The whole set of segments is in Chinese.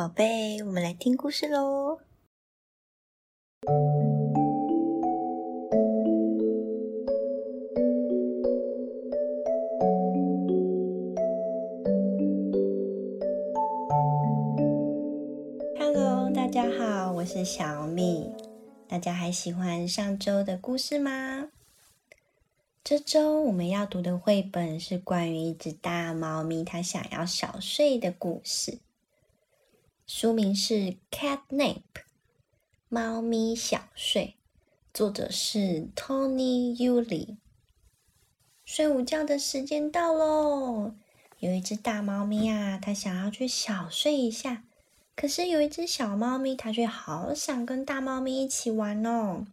宝贝，我们来听故事喽。Hello，大家好，我是小米。大家还喜欢上周的故事吗？这周我们要读的绘本是关于一只大猫咪，它想要小睡的故事。书名是《Cat Nap》，猫咪小睡，作者是 Tony Yuli。睡午觉的时间到喽！有一只大猫咪啊，它想要去小睡一下，可是有一只小猫咪，它却好想跟大猫咪一起玩哦。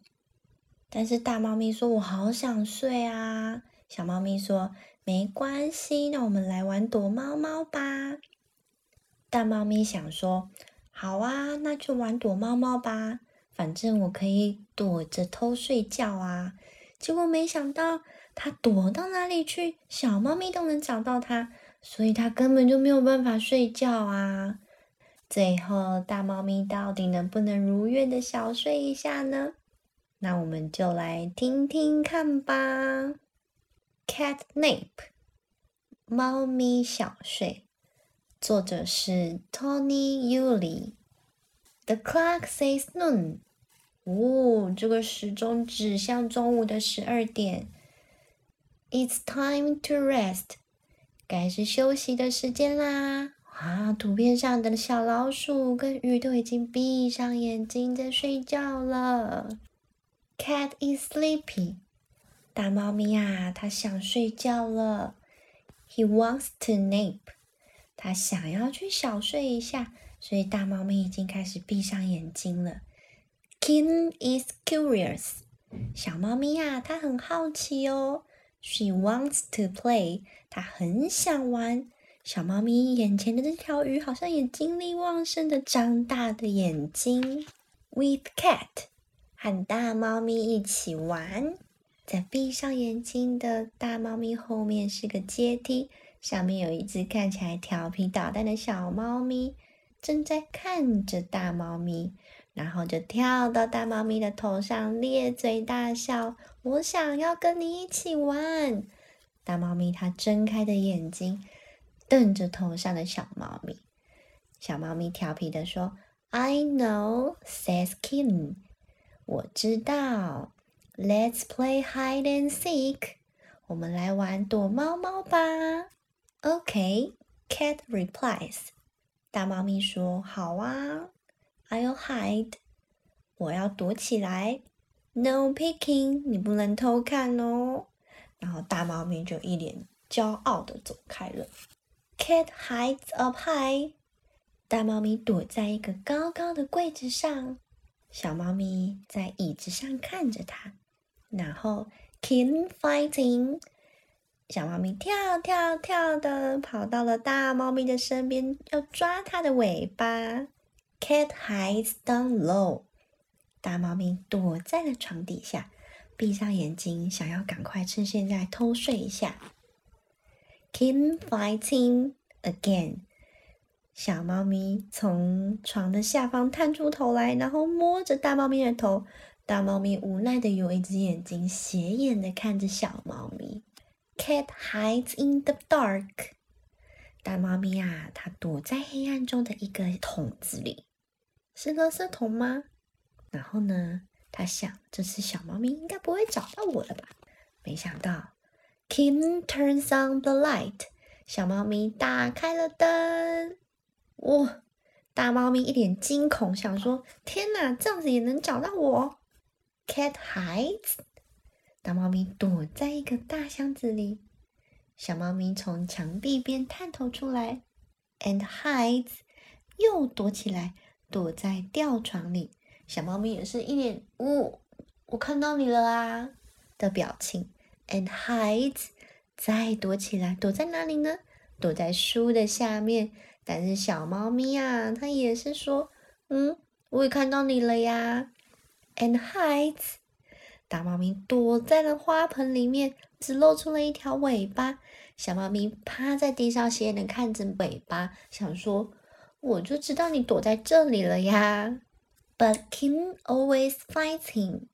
但是大猫咪说：“我好想睡啊！”小猫咪说：“没关系，那我们来玩躲猫猫吧。”大猫咪想说：“好啊，那就玩躲猫猫吧，反正我可以躲着偷睡觉啊。”结果没想到，它躲到哪里去，小猫咪都能找到它，所以它根本就没有办法睡觉啊。最后，大猫咪到底能不能如愿的小睡一下呢？那我们就来听听看吧。Cat nap，猫咪小睡。作者是 Tony Yuli。The clock says noon。哦，这个时钟指向中午的十二点。It's time to rest。该是休息的时间啦。啊，图片上的小老鼠跟鱼都已经闭上眼睛在睡觉了。Cat is sleepy。大猫咪呀，它想睡觉了。He wants to nap。它想要去小睡一下，所以大猫咪已经开始闭上眼睛了。King is curious，小猫咪呀，它很好奇哦。She wants to play，它很想玩。小猫咪眼前的这条鱼好像也精力旺盛的张大的眼睛。With cat，和大猫咪一起玩。在闭上眼睛的大猫咪后面是个阶梯。上面有一只看起来调皮捣蛋的小猫咪，正在看着大猫咪，然后就跳到大猫咪的头上，咧嘴大笑。我想要跟你一起玩。大猫咪它睁开的眼睛瞪着头上的小猫咪。小猫咪调皮的说：“I know,” says Kitten。我知道。Let's play hide and seek。我们来玩躲猫猫吧。Okay, cat replies. 大猫咪说：“好啊，I'll hide. 我要躲起来。No peeking. 你不能偷看哦。”然后大猫咪就一脸骄傲的走开了。Cat hides up high. 大猫咪躲在一个高高的柜子上，小猫咪在椅子上看着它。然后，kitten fighting. 小猫咪跳跳跳的跑到了大猫咪的身边，要抓它的尾巴。Cat hides down low。大猫咪躲在了床底下，闭上眼睛，想要赶快趁现在偷睡一下。Keep fighting again。小猫咪从床的下方探出头来，然后摸着大猫咪的头。大猫咪无奈的有一只眼睛斜眼的看着小猫咪。Cat hides in the dark。大猫咪啊，它躲在黑暗中的一个桶子里，是垃圾桶吗？然后呢，它想，这次小猫咪应该不会找到我了吧？没想到，Kim turns on the light。小猫咪打开了灯。哇！大猫咪一脸惊恐，想说：天哪，这样子也能找到我？Cat hides。大猫咪躲在一个大箱子里，小猫咪从墙壁边探头出来，and hides，又躲起来，躲在吊床里。小猫咪也是一脸“呜，我看到你了啊”的表情，and hides，再躲起来，躲在哪里呢？躲在书的下面。但是小猫咪啊，它也是说：“嗯，我也看到你了呀，and hides。”大猫咪躲在了花盆里面，只露出了一条尾巴。小猫咪趴在地上，斜眼的看着尾巴，想说：“我就知道你躲在这里了呀。But Kim always finds him。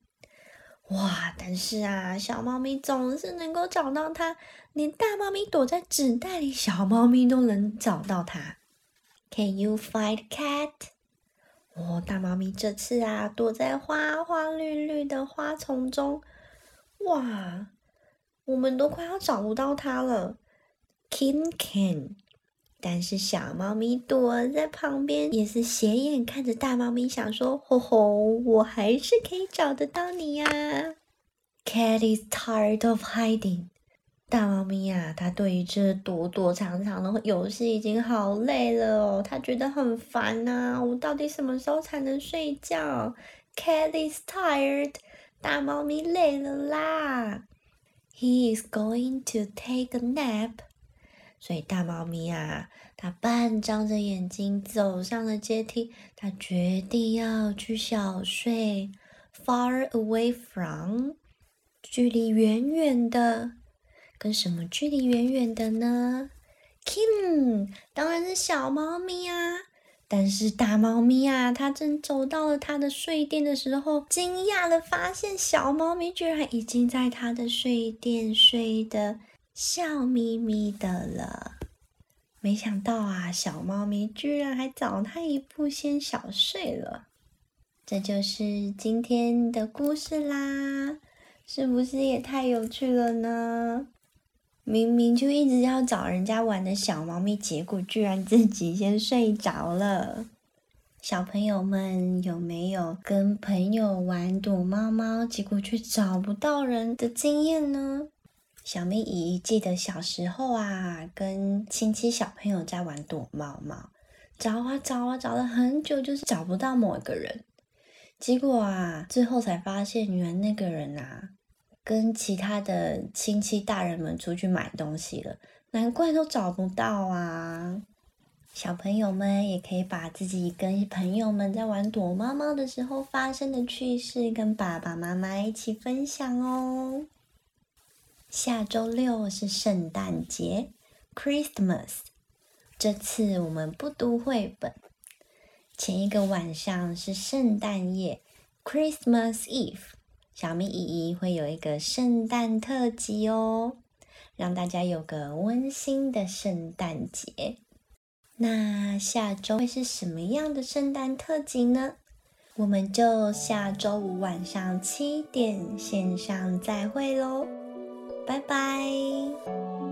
哇！但是啊，小猫咪总是能够找到它，连大猫咪躲在纸袋里，小猫咪都能找到它。Can you find cat？哦，大猫咪这次啊，躲在花花绿绿的花丛中。哇！我们都快要找不到它了。Kim can，但是小猫咪躲在旁边，也是斜眼看着大猫咪，想说：“吼吼，我还是可以找得到你呀。” Cat is tired of hiding。大猫咪呀，它对于这躲躲藏藏的游戏已经好累了哦，它觉得很烦呐。我到底什么时候才能睡觉？Cat is tired。大猫咪累了啦。He is going to take a nap，所以大猫咪啊，它半张着眼睛走上了阶梯，它决定要去小睡，far away from，距离远远的，跟什么距离远远的呢？Kim，当然是小猫咪啊。但是大猫咪啊，它正走到了它的睡垫的时候，惊讶的发现小猫咪居然已经在它的睡垫睡得笑眯眯的了。没想到啊，小猫咪居然还早它一步先小睡了。这就是今天的故事啦，是不是也太有趣了呢？明明就一直要找人家玩的小猫咪，结果居然自己先睡着了。小朋友们有没有跟朋友玩躲猫猫，结果却找不到人的经验呢？小咪姨记得小时候啊，跟亲戚小朋友在玩躲猫猫，找啊找啊找了很久，就是找不到某一个人。结果啊，最后才发现，原来那个人啊。跟其他的亲戚大人们出去买东西了，难怪都找不到啊！小朋友们也可以把自己跟朋友们在玩躲猫猫的时候发生的趣事跟爸爸妈妈一起分享哦。下周六是圣诞节，Christmas。这次我们不读绘本，前一个晚上是圣诞夜，Christmas Eve。小咪姨姨会有一个圣诞特辑哦，让大家有个温馨的圣诞节。那下周会是什么样的圣诞特辑呢？我们就下周五晚上七点线上再会喽，拜拜。